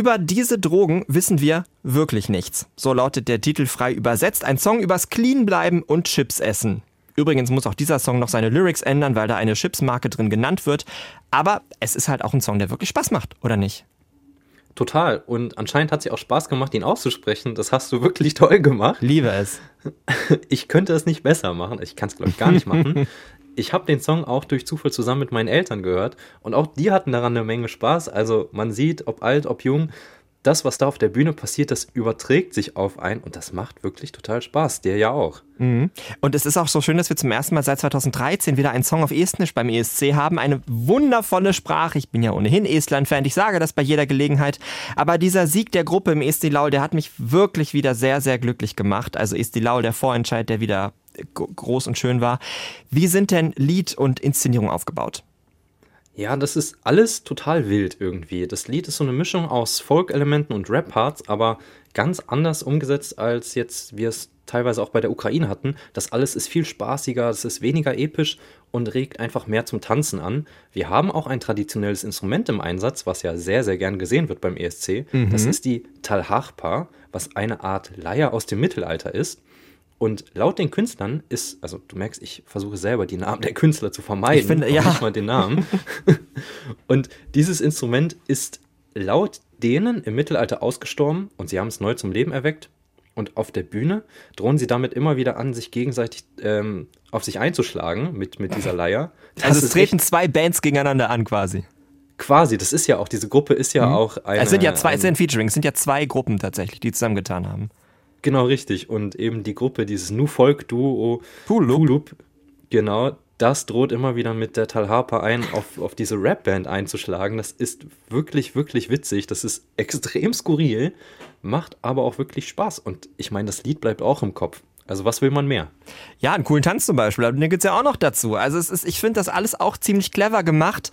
Über diese Drogen wissen wir wirklich nichts. So lautet der Titel frei übersetzt. Ein Song übers Clean bleiben und Chips essen. Übrigens muss auch dieser Song noch seine Lyrics ändern, weil da eine Chipsmarke drin genannt wird. Aber es ist halt auch ein Song, der wirklich Spaß macht, oder nicht? Total. Und anscheinend hat es auch Spaß gemacht, ihn auszusprechen. Das hast du wirklich toll gemacht. Liebe es. Ich könnte es nicht besser machen. Ich kann es, glaube ich, gar nicht machen. ich habe den Song auch durch Zufall zusammen mit meinen Eltern gehört und auch die hatten daran eine Menge Spaß. Also man sieht, ob alt, ob jung, das, was da auf der Bühne passiert, das überträgt sich auf einen und das macht wirklich total Spaß. Dir ja auch. Mhm. Und es ist auch so schön, dass wir zum ersten Mal seit 2013 wieder einen Song auf Estnisch beim ESC haben. Eine wundervolle Sprache. Ich bin ja ohnehin Estland-Fan. Ich sage das bei jeder Gelegenheit. Aber dieser Sieg der Gruppe im ESC Laul, der hat mich wirklich wieder sehr, sehr glücklich gemacht. Also ESC Laul, der Vorentscheid, der wieder groß und schön war. Wie sind denn Lied und Inszenierung aufgebaut? Ja, das ist alles total wild irgendwie. Das Lied ist so eine Mischung aus Folk-Elementen und Rap-Parts, aber ganz anders umgesetzt, als jetzt wir es teilweise auch bei der Ukraine hatten. Das alles ist viel spaßiger, es ist weniger episch und regt einfach mehr zum Tanzen an. Wir haben auch ein traditionelles Instrument im Einsatz, was ja sehr, sehr gern gesehen wird beim ESC. Mhm. Das ist die Talharpa, was eine Art Leier aus dem Mittelalter ist. Und laut den Künstlern ist, also du merkst, ich versuche selber die Namen der Künstler zu vermeiden, ich finde, ja. nicht mal den Namen. und dieses Instrument ist laut denen im Mittelalter ausgestorben und sie haben es neu zum Leben erweckt. Und auf der Bühne drohen sie damit immer wieder an, sich gegenseitig ähm, auf sich einzuschlagen mit, mit dieser Leier. Das also es treten zwei Bands gegeneinander an quasi. Quasi, das ist ja auch, diese Gruppe ist ja mhm. auch eine. Es sind ja zwei, es sind Featuring, es sind ja zwei Gruppen tatsächlich, die zusammengetan haben. Genau, richtig. Und eben die Gruppe, dieses Nu Folk Duo Pulup. Pulup, genau, das droht immer wieder mit der Tal Harper ein, auf, auf diese Rapband einzuschlagen. Das ist wirklich, wirklich witzig. Das ist extrem skurril, macht aber auch wirklich Spaß. Und ich meine, das Lied bleibt auch im Kopf. Also was will man mehr? Ja, einen coolen Tanz zum Beispiel. Den gibt es ja auch noch dazu. Also es ist, ich finde das alles auch ziemlich clever gemacht.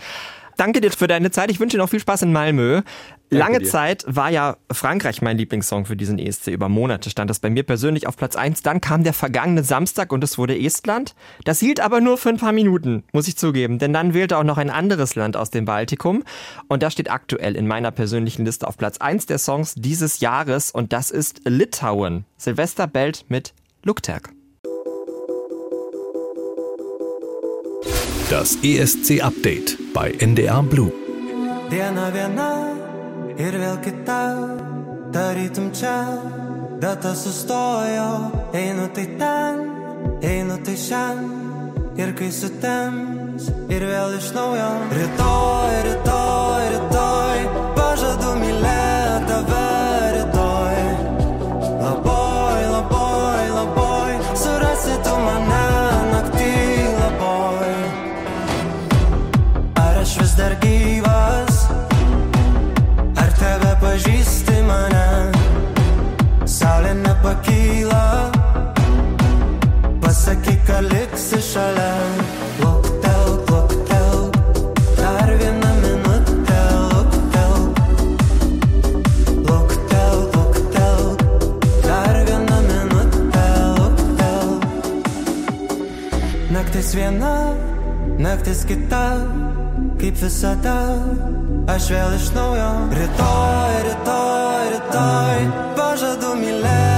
Danke dir für deine Zeit. Ich wünsche dir noch viel Spaß in Malmö. Lange Zeit war ja Frankreich mein Lieblingssong für diesen ESC. Über Monate stand das bei mir persönlich auf Platz 1. Dann kam der vergangene Samstag und es wurde Estland. Das hielt aber nur für ein paar Minuten, muss ich zugeben. Denn dann wählte auch noch ein anderes Land aus dem Baltikum. Und das steht aktuell in meiner persönlichen Liste auf Platz 1 der Songs dieses Jahres. Und das ist Litauen. Silvester bellt mit Lukterk. Das ESC-Update bei NDR Blue. Diena viena ir vėl kita, tarytum čia, data sustojo, einu tai ten, einu tai šiandien, ir kai sutems, ir vėl iš naujo. Rytoj, rytoj, rytoj, pažadu mylėti sakyk, ar liksi šalia. Luktel, luktel, dar vieną minutę, luktel. Luktel, luktel, dar vieną minutę, luktel. Naktis viena, naktis kita, kaip visada. Aš vėl iš naujo. Rytoj, rytoj, rytoj, pažadu mylėti.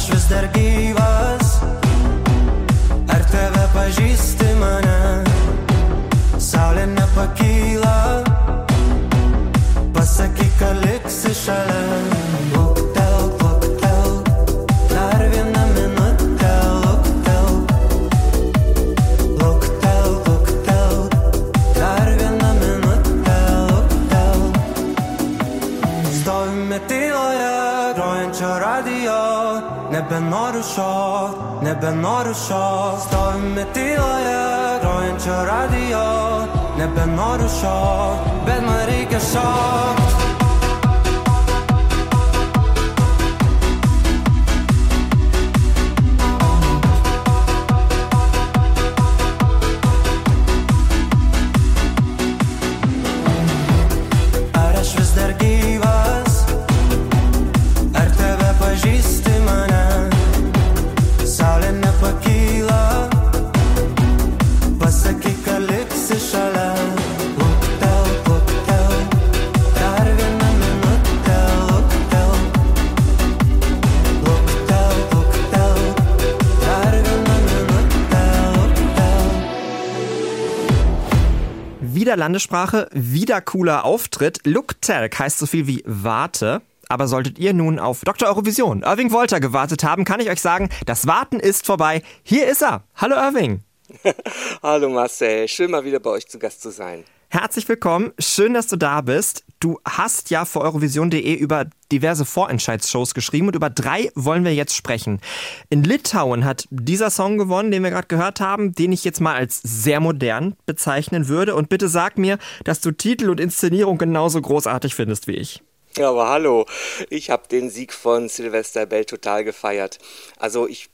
Aš vis dar gyvas, ar tave pažįsti šio Stovime tyloje, grojančio radijo Nebenoriu šio, bet man reikia šio Wieder Landessprache, wieder cooler Auftritt. Look Telk heißt so viel wie Warte. Aber solltet ihr nun auf Dr. Eurovision Irving Wolter gewartet haben, kann ich euch sagen, das Warten ist vorbei. Hier ist er. Hallo Irving. Hallo Marcel, schön mal wieder bei euch zu Gast zu sein. Herzlich willkommen. Schön, dass du da bist. Du hast ja für Eurovision.de über diverse Vorentscheidsshows geschrieben und über drei wollen wir jetzt sprechen. In Litauen hat dieser Song gewonnen, den wir gerade gehört haben, den ich jetzt mal als sehr modern bezeichnen würde. Und bitte sag mir, dass du Titel und Inszenierung genauso großartig findest wie ich. Ja, aber hallo, ich habe den Sieg von Sylvester Bell total gefeiert. Also ich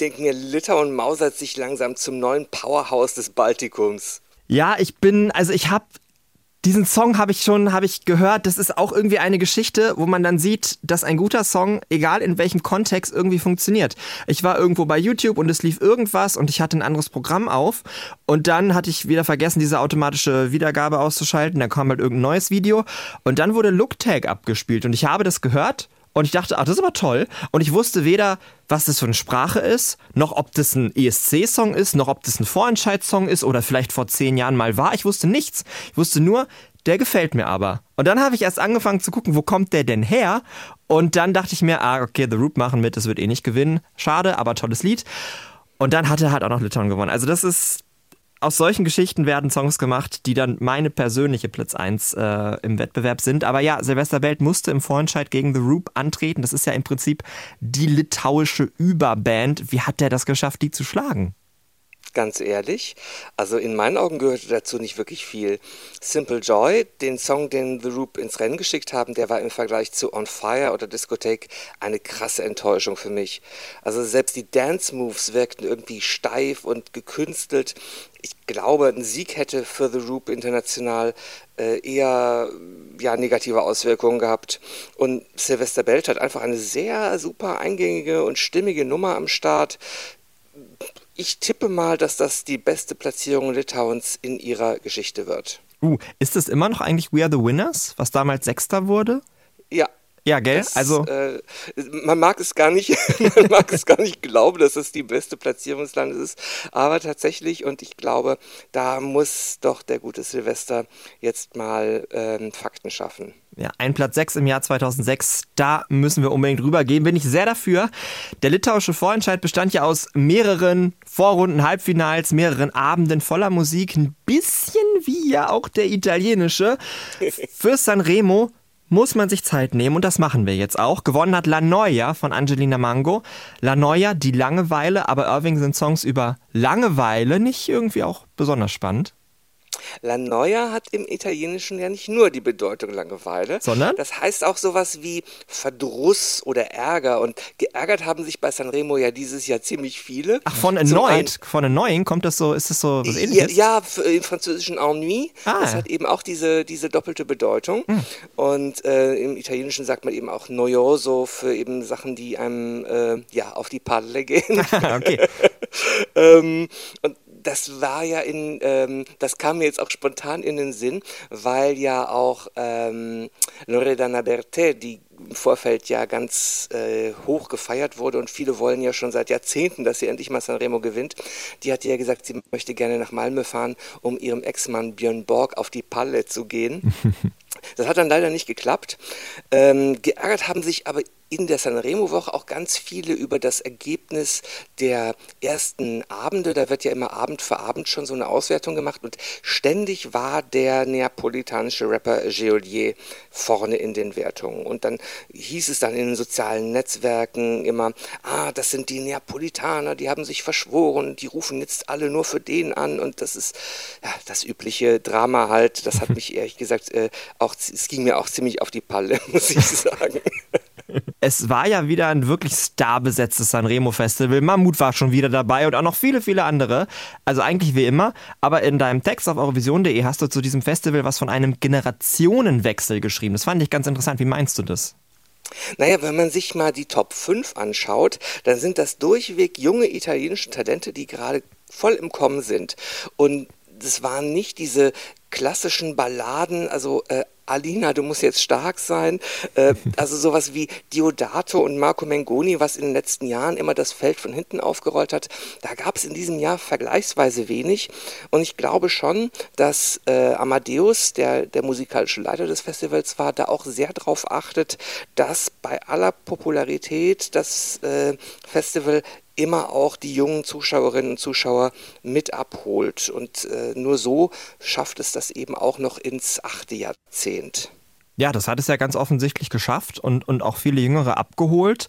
denke mir, Litauen mausert sich langsam zum neuen Powerhouse des Baltikums. Ja, ich bin, also ich habe diesen Song habe ich schon, habe ich gehört. Das ist auch irgendwie eine Geschichte, wo man dann sieht, dass ein guter Song, egal in welchem Kontext, irgendwie funktioniert. Ich war irgendwo bei YouTube und es lief irgendwas und ich hatte ein anderes Programm auf und dann hatte ich wieder vergessen, diese automatische Wiedergabe auszuschalten. Dann kam halt irgendein neues Video und dann wurde Look Tag abgespielt und ich habe das gehört und ich dachte, ach, das ist aber toll. Und ich wusste weder, was das für eine Sprache ist, noch ob das ein ESC-Song ist, noch ob das ein Vorentscheidssong ist oder vielleicht vor zehn Jahren mal war. Ich wusste nichts. Ich wusste nur, der gefällt mir aber. Und dann habe ich erst angefangen zu gucken, wo kommt der denn her? Und dann dachte ich mir, ah, okay, The Roop machen mit, das wird eh nicht gewinnen. Schade, aber tolles Lied. Und dann hat er halt auch noch Litauen gewonnen. Also das ist, aus solchen Geschichten werden Songs gemacht, die dann meine persönliche Platz 1 äh, im Wettbewerb sind. Aber ja, Silvester Belt musste im Vorentscheid gegen The Roop antreten. Das ist ja im Prinzip die litauische Überband. Wie hat der das geschafft, die zu schlagen? Ganz ehrlich, also in meinen Augen gehörte dazu nicht wirklich viel. Simple Joy, den Song, den The Roop ins Rennen geschickt haben, der war im Vergleich zu On Fire oder Discotheque eine krasse Enttäuschung für mich. Also selbst die Dance Moves wirkten irgendwie steif und gekünstelt. Ich glaube, ein Sieg hätte für The Roop international äh, eher ja, negative Auswirkungen gehabt. Und Sylvester Belt hat einfach eine sehr super eingängige und stimmige Nummer am Start. Ich tippe mal, dass das die beste Platzierung Litauens in ihrer Geschichte wird. Uh, ist es immer noch eigentlich We Are the Winners, was damals Sechster wurde? Ja. Ja, gell? Das, also äh, man mag es gar nicht, man mag es gar nicht glauben, dass es die beste Platzierung des Landes ist, aber tatsächlich und ich glaube, da muss doch der gute Silvester jetzt mal ähm, Fakten schaffen. Ja, ein Platz 6 im Jahr 2006, da müssen wir unbedingt rübergehen. Bin ich sehr dafür. Der litauische Vorentscheid bestand ja aus mehreren Vorrunden, Halbfinals, mehreren Abenden voller Musik. Ein bisschen wie ja auch der italienische. Für Sanremo muss man sich Zeit nehmen und das machen wir jetzt auch. Gewonnen hat La Noia von Angelina Mango. La Noia, die Langeweile, aber Irving sind Songs über Langeweile nicht irgendwie auch besonders spannend. La Noia hat im Italienischen ja nicht nur die Bedeutung Langeweile, Sondern? das heißt auch sowas wie Verdruss oder Ärger. Und geärgert haben sich bei Sanremo ja dieses Jahr ziemlich viele. Ach, von erneut, von annoying kommt das so, ist das so was Ja, ähnliches? ja, f- im französischen Ennui. Ah. Das hat eben auch diese, diese doppelte Bedeutung. Hm. Und äh, im Italienischen sagt man eben auch noioso für eben Sachen, die einem äh, ja, auf die Palle gehen. okay. ähm, und das war ja in, ähm, das kam mir jetzt auch spontan in den Sinn, weil ja auch ähm, Loredana Bertè, die im Vorfeld ja ganz äh, hoch gefeiert wurde und viele wollen ja schon seit Jahrzehnten, dass sie endlich mal Sanremo gewinnt. Die hat ja gesagt, sie möchte gerne nach Malmö fahren, um ihrem Ex-Mann Björn Borg auf die Palle zu gehen. Das hat dann leider nicht geklappt. Ähm, geärgert haben sich aber in der Sanremo-Woche auch ganz viele über das Ergebnis der ersten Abende. Da wird ja immer Abend für Abend schon so eine Auswertung gemacht und ständig war der neapolitanische Rapper Geolier vorne in den Wertungen. Und dann hieß es dann in den sozialen Netzwerken immer, ah, das sind die Neapolitaner, die haben sich verschworen, die rufen jetzt alle nur für den an und das ist ja, das übliche Drama halt. Das hat mich ehrlich gesagt äh, auch, es ging mir auch ziemlich auf die Palle, muss ich sagen. Es war ja wieder ein wirklich starbesetztes Sanremo-Festival. Mammut war schon wieder dabei und auch noch viele, viele andere. Also eigentlich wie immer. Aber in deinem Text auf eurovision.de hast du zu diesem Festival was von einem Generationenwechsel geschrieben. Das fand ich ganz interessant. Wie meinst du das? Naja, wenn man sich mal die Top 5 anschaut, dann sind das durchweg junge italienische Talente, die gerade voll im Kommen sind. Und das waren nicht diese klassischen Balladen, also äh, Alina, du musst jetzt stark sein. Äh, also sowas wie Diodato und Marco Mengoni, was in den letzten Jahren immer das Feld von hinten aufgerollt hat, da gab es in diesem Jahr vergleichsweise wenig. Und ich glaube schon, dass äh, Amadeus, der der musikalische Leiter des Festivals war, da auch sehr darauf achtet, dass bei aller Popularität das äh, Festival immer auch die jungen Zuschauerinnen und Zuschauer mit abholt. Und äh, nur so schafft es das eben auch noch ins achte Jahrzehnt. Ja, das hat es ja ganz offensichtlich geschafft und, und auch viele Jüngere abgeholt.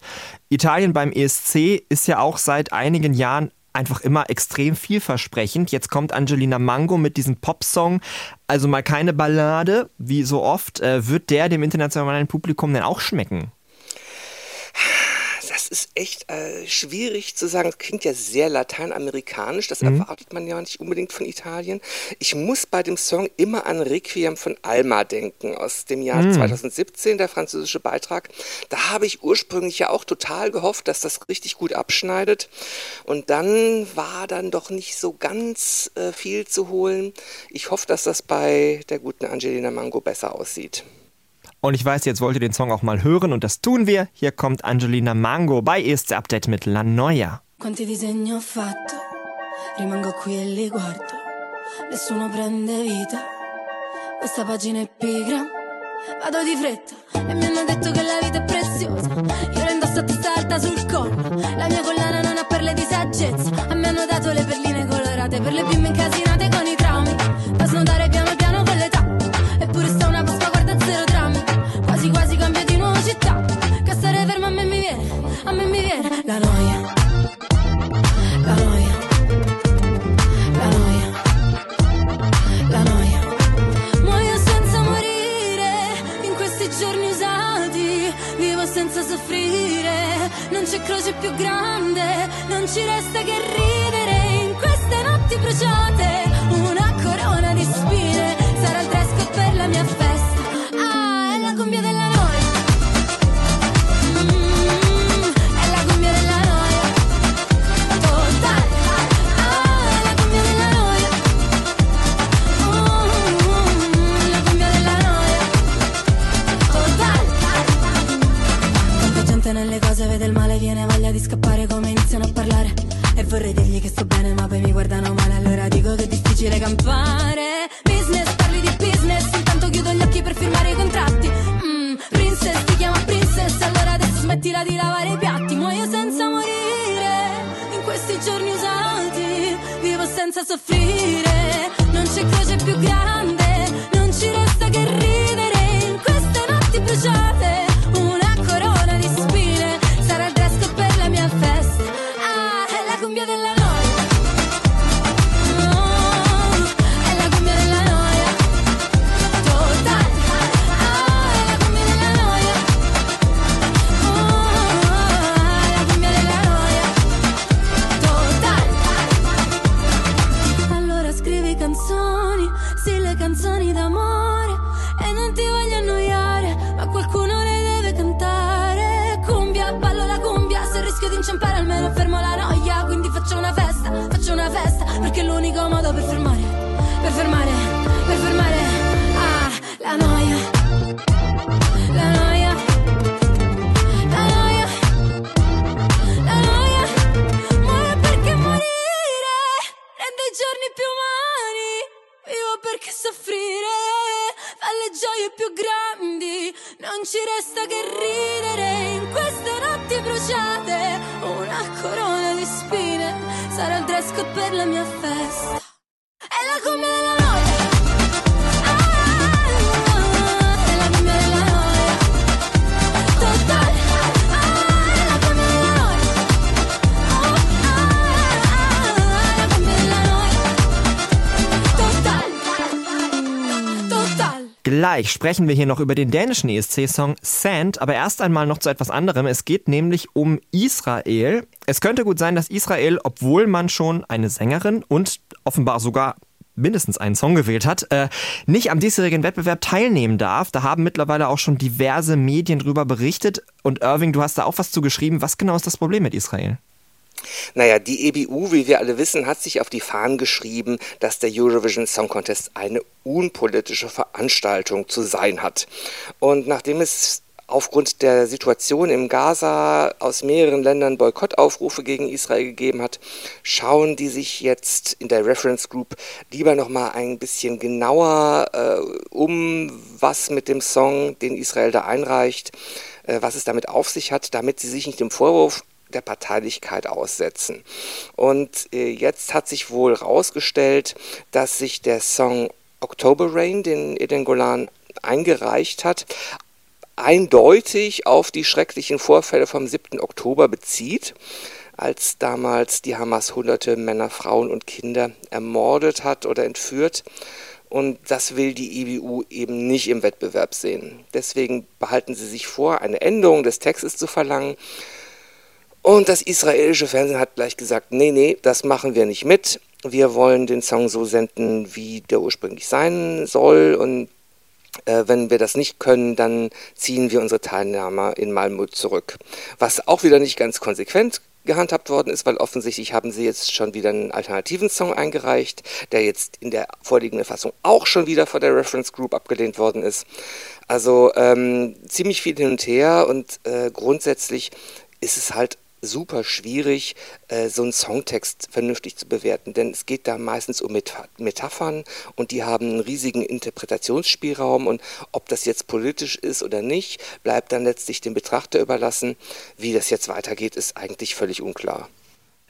Italien beim ESC ist ja auch seit einigen Jahren einfach immer extrem vielversprechend. Jetzt kommt Angelina Mango mit diesem Popsong, also mal keine Ballade, wie so oft. Äh, wird der dem internationalen Publikum denn auch schmecken? Das ist echt äh, schwierig zu sagen. Es klingt ja sehr lateinamerikanisch. Das erwartet man ja nicht unbedingt von Italien. Ich muss bei dem Song immer an Requiem von Alma denken aus dem Jahr 2017, der französische Beitrag. Da habe ich ursprünglich ja auch total gehofft, dass das richtig gut abschneidet. Und dann war dann doch nicht so ganz äh, viel zu holen. Ich hoffe, dass das bei der guten Angelina Mango besser aussieht. Und ich weiß, jetzt wollt ihr den Song auch mal hören und das tun wir. Hier kommt Angelina Mango bei ESC Update mit La Noia. Quanti disegni ho fatto, rimango qui e li guardo, nessuno prende vita, questa pagina è pigra, vado di fretta e mi hanno detto che la vita è preziosa, io la indosso a testa alta sul collo, la mia collana non ha perle di saggezza, a me hanno dato le perline colorate per le bimbe incasinate con croce più grande. Non ci resta che ridere in queste notti bruciate. Vorrei dirgli che sto bene, ma poi mi guardano male, allora dico che è difficile campare. Gleich sprechen wir hier noch über den dänischen ESC-Song Sand, aber erst einmal noch zu etwas anderem. Es geht nämlich um Israel. Es könnte gut sein, dass Israel, obwohl man schon eine Sängerin und offenbar sogar mindestens einen Song gewählt hat, äh, nicht am diesjährigen Wettbewerb teilnehmen darf. Da haben mittlerweile auch schon diverse Medien drüber berichtet. Und Irving, du hast da auch was zu geschrieben. Was genau ist das Problem mit Israel? Naja, die EBU, wie wir alle wissen, hat sich auf die Fahnen geschrieben, dass der Eurovision Song Contest eine unpolitische Veranstaltung zu sein hat. Und nachdem es aufgrund der Situation im Gaza aus mehreren Ländern Boykottaufrufe gegen Israel gegeben hat, schauen die sich jetzt in der Reference Group lieber noch mal ein bisschen genauer äh, um, was mit dem Song, den Israel da einreicht, äh, was es damit auf sich hat, damit sie sich nicht dem Vorwurf der Parteilichkeit aussetzen. Und äh, jetzt hat sich wohl herausgestellt, dass sich der Song October Rain, den Eden Golan eingereicht hat, eindeutig auf die schrecklichen Vorfälle vom 7. Oktober bezieht, als damals die Hamas hunderte Männer, Frauen und Kinder ermordet hat oder entführt. Und das will die EBU eben nicht im Wettbewerb sehen. Deswegen behalten sie sich vor, eine Änderung des Textes zu verlangen. Und das israelische Fernsehen hat gleich gesagt, nee, nee, das machen wir nicht mit. Wir wollen den Song so senden, wie der ursprünglich sein soll. Und äh, wenn wir das nicht können, dann ziehen wir unsere Teilnahme in Malmö zurück. Was auch wieder nicht ganz konsequent gehandhabt worden ist, weil offensichtlich haben sie jetzt schon wieder einen alternativen Song eingereicht, der jetzt in der vorliegenden Fassung auch schon wieder von der Reference Group abgelehnt worden ist. Also ähm, ziemlich viel hin und her und äh, grundsätzlich ist es halt super schwierig, äh, so einen Songtext vernünftig zu bewerten, denn es geht da meistens um Metaph Metaphern und die haben einen riesigen Interpretationsspielraum und ob das jetzt politisch ist oder nicht, bleibt dann letztlich dem Betrachter überlassen. Wie das jetzt weitergeht, ist eigentlich völlig unklar.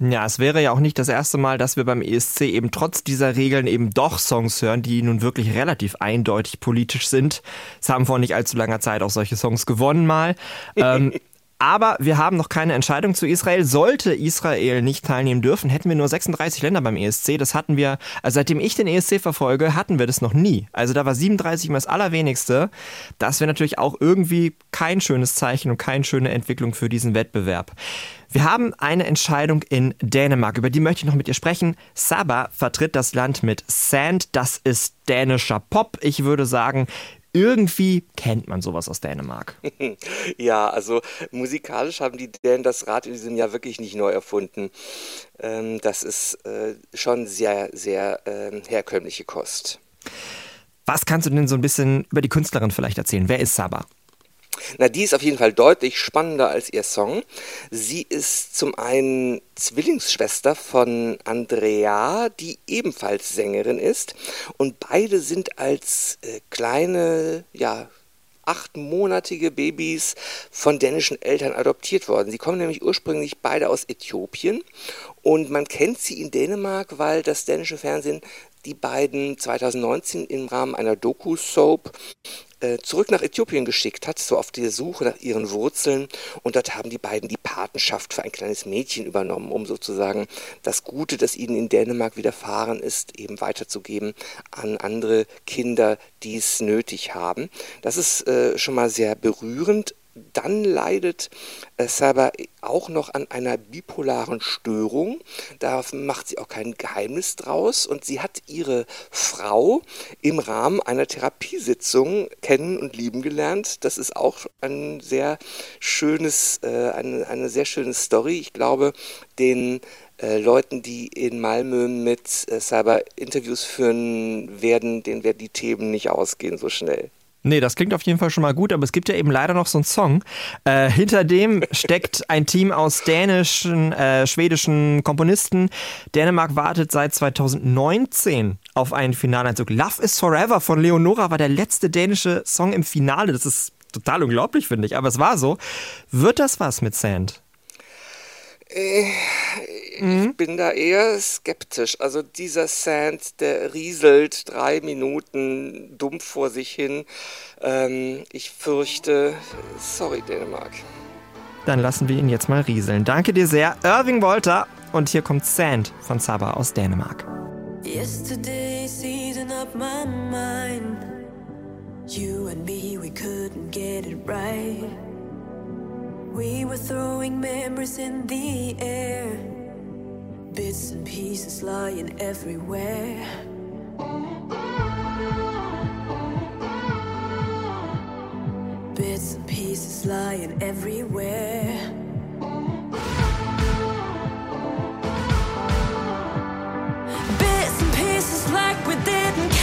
Ja, es wäre ja auch nicht das erste Mal, dass wir beim ESC eben trotz dieser Regeln eben doch Songs hören, die nun wirklich relativ eindeutig politisch sind. Es haben vor nicht allzu langer Zeit auch solche Songs gewonnen mal. ähm, aber wir haben noch keine Entscheidung zu Israel. Sollte Israel nicht teilnehmen dürfen, hätten wir nur 36 Länder beim ESC. Das hatten wir, also seitdem ich den ESC verfolge, hatten wir das noch nie. Also da war 37 immer das Allerwenigste. Das wäre natürlich auch irgendwie kein schönes Zeichen und keine schöne Entwicklung für diesen Wettbewerb. Wir haben eine Entscheidung in Dänemark, über die möchte ich noch mit dir sprechen. Saba vertritt das Land mit Sand, das ist dänischer Pop. Ich würde sagen, irgendwie kennt man sowas aus Dänemark. Ja, also musikalisch haben die Dänen das Rad in diesem Jahr wirklich nicht neu erfunden. Ähm, das ist äh, schon sehr, sehr ähm, herkömmliche Kost. Was kannst du denn so ein bisschen über die Künstlerin vielleicht erzählen? Wer ist Saba? Na, die ist auf jeden Fall deutlich spannender als ihr Song. Sie ist zum einen Zwillingsschwester von Andrea, die ebenfalls Sängerin ist. Und beide sind als äh, kleine, ja, achtmonatige Babys von dänischen Eltern adoptiert worden. Sie kommen nämlich ursprünglich beide aus Äthiopien und man kennt sie in Dänemark, weil das dänische Fernsehen die beiden 2019 im Rahmen einer Doku-Soap äh, zurück nach Äthiopien geschickt hat, so auf die Suche nach ihren Wurzeln. Und dort haben die beiden die Patenschaft für ein kleines Mädchen übernommen, um sozusagen das Gute, das ihnen in Dänemark widerfahren ist, eben weiterzugeben an andere Kinder, die es nötig haben. Das ist äh, schon mal sehr berührend dann leidet Saba auch noch an einer bipolaren Störung. Da macht sie auch kein Geheimnis draus. Und sie hat ihre Frau im Rahmen einer Therapiesitzung kennen und lieben gelernt. Das ist auch ein sehr schönes, äh, eine, eine sehr schöne Story. Ich glaube, den äh, Leuten, die in Malmö mit äh, Cyber Interviews führen werden, denen werden die Themen nicht ausgehen so schnell. Nee, das klingt auf jeden Fall schon mal gut, aber es gibt ja eben leider noch so einen Song. Äh, hinter dem steckt ein Team aus dänischen, äh, schwedischen Komponisten. Dänemark wartet seit 2019 auf einen Finaleinzug. Love is Forever von Leonora war der letzte dänische Song im Finale. Das ist total unglaublich, finde ich, aber es war so. Wird das was mit Sand? Ich bin da eher skeptisch. Also dieser Sand, der rieselt drei Minuten dumpf vor sich hin. Ähm, ich fürchte, sorry Dänemark. Dann lassen wir ihn jetzt mal rieseln. Danke dir sehr, Irving Wolter. Und hier kommt Sand von Saba aus Dänemark. Yesterday season up my mind. You and me, we couldn't get it right. We were throwing memories in the air, bits and pieces lying everywhere. Bits and pieces lying everywhere. Bits and pieces like we didn't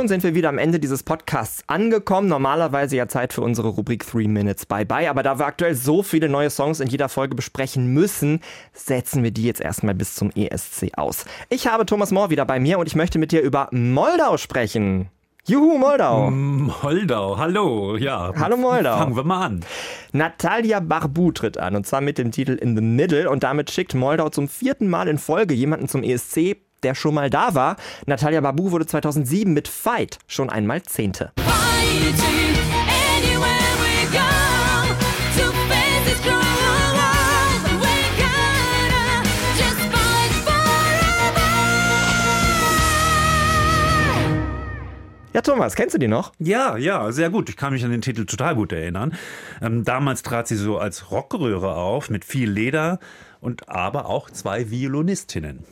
schon sind wir wieder am Ende dieses Podcasts angekommen. Normalerweise ja Zeit für unsere Rubrik 3 Minutes Bye Bye. Aber da wir aktuell so viele neue Songs in jeder Folge besprechen müssen, setzen wir die jetzt erstmal bis zum ESC aus. Ich habe Thomas Mohr wieder bei mir und ich möchte mit dir über Moldau sprechen. Juhu, Moldau. Moldau, hallo, ja. Hallo, Moldau. Fangen wir mal an. Natalia Barbu tritt an und zwar mit dem Titel In the Middle und damit schickt Moldau zum vierten Mal in Folge jemanden zum ESC, der schon mal da war. Natalia Barbu wurde 2007 mit Fight schon einmal Zehnte. Ja, Thomas, kennst du die noch? Ja, ja, sehr gut. Ich kann mich an den Titel total gut erinnern. Ähm, damals trat sie so als Rockröhre auf mit viel Leder und aber auch zwei Violonistinnen.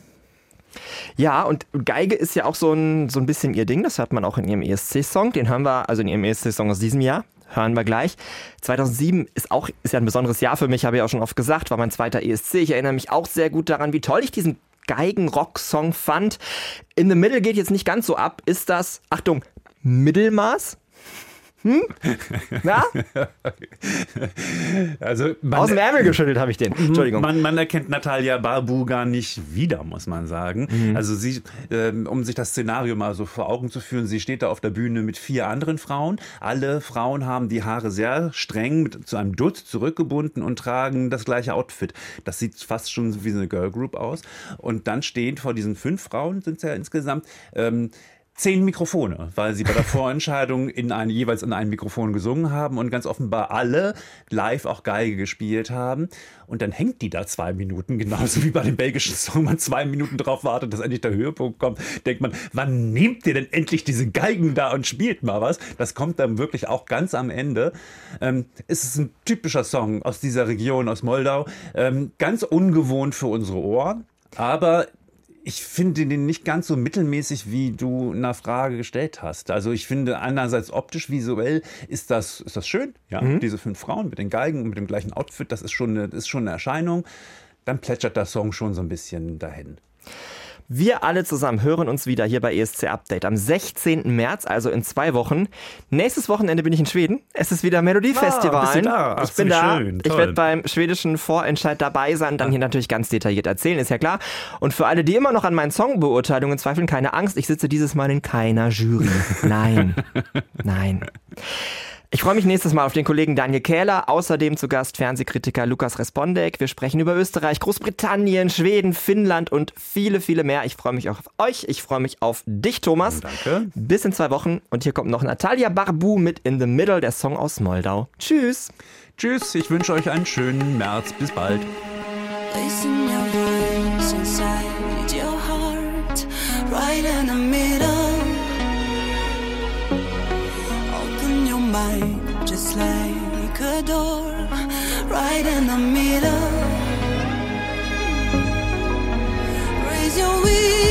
Ja, und Geige ist ja auch so ein, so ein bisschen ihr Ding. Das hört man auch in ihrem ESC-Song. Den hören wir, also in ihrem ESC-Song aus diesem Jahr. Hören wir gleich. 2007 ist auch, ist ja ein besonderes Jahr für mich, habe ich auch schon oft gesagt, war mein zweiter ESC. Ich erinnere mich auch sehr gut daran, wie toll ich diesen Geigen-Rock-Song fand. In the Middle geht jetzt nicht ganz so ab. Ist das, Achtung, Mittelmaß? Hm? Na? Also man, Aus dem Ärmel geschüttelt habe ich den. Entschuldigung. Man, man erkennt Natalia Barbu gar nicht wieder, muss man sagen. Mhm. Also sie, ähm, um sich das Szenario mal so vor Augen zu führen, sie steht da auf der Bühne mit vier anderen Frauen. Alle Frauen haben die Haare sehr streng mit, zu einem Dutt zurückgebunden und tragen das gleiche Outfit. Das sieht fast schon wie eine Girl Group aus. Und dann stehen vor diesen fünf Frauen, sind es ja insgesamt, ähm, zehn Mikrofone, weil sie bei der Vorentscheidung in ein, jeweils in einem Mikrofon gesungen haben und ganz offenbar alle live auch Geige gespielt haben. Und dann hängt die da zwei Minuten, genauso wie bei dem belgischen Song, man zwei Minuten drauf wartet, dass endlich der Höhepunkt kommt. Denkt man, wann nehmt ihr denn endlich diese Geigen da und spielt mal was? Das kommt dann wirklich auch ganz am Ende. Ähm, es ist ein typischer Song aus dieser Region, aus Moldau. Ähm, ganz ungewohnt für unsere Ohren. Aber ich finde den nicht ganz so mittelmäßig, wie du in der Frage gestellt hast. Also ich finde einerseits optisch, visuell ist das, ist das schön. Ja, diese fünf Frauen mit den Geigen und mit dem gleichen Outfit, das ist schon eine, ist schon eine Erscheinung. Dann plätschert der Song schon so ein bisschen dahin. Wir alle zusammen hören uns wieder hier bei ESC Update am 16. März, also in zwei Wochen. Nächstes Wochenende bin ich in Schweden. Es ist wieder Melodiefestival. Ah? Ach ich bin da. schön. Ich werde beim schwedischen Vorentscheid dabei sein, dann hier natürlich ganz detailliert erzählen, ist ja klar. Und für alle, die immer noch an meinen Songbeurteilungen zweifeln, keine Angst, ich sitze dieses Mal in keiner Jury. Nein. Nein. Ich freue mich nächstes Mal auf den Kollegen Daniel Kähler, außerdem zu Gast Fernsehkritiker Lukas Respondek. Wir sprechen über Österreich, Großbritannien, Schweden, Finnland und viele, viele mehr. Ich freue mich auch auf euch. Ich freue mich auf dich, Thomas. Danke. Bis in zwei Wochen. Und hier kommt noch Natalia Barbu mit In the Middle, der Song aus Moldau. Tschüss. Tschüss, ich wünsche euch einen schönen März. Bis bald. right, just like a door, right in the middle. Raise your wheel.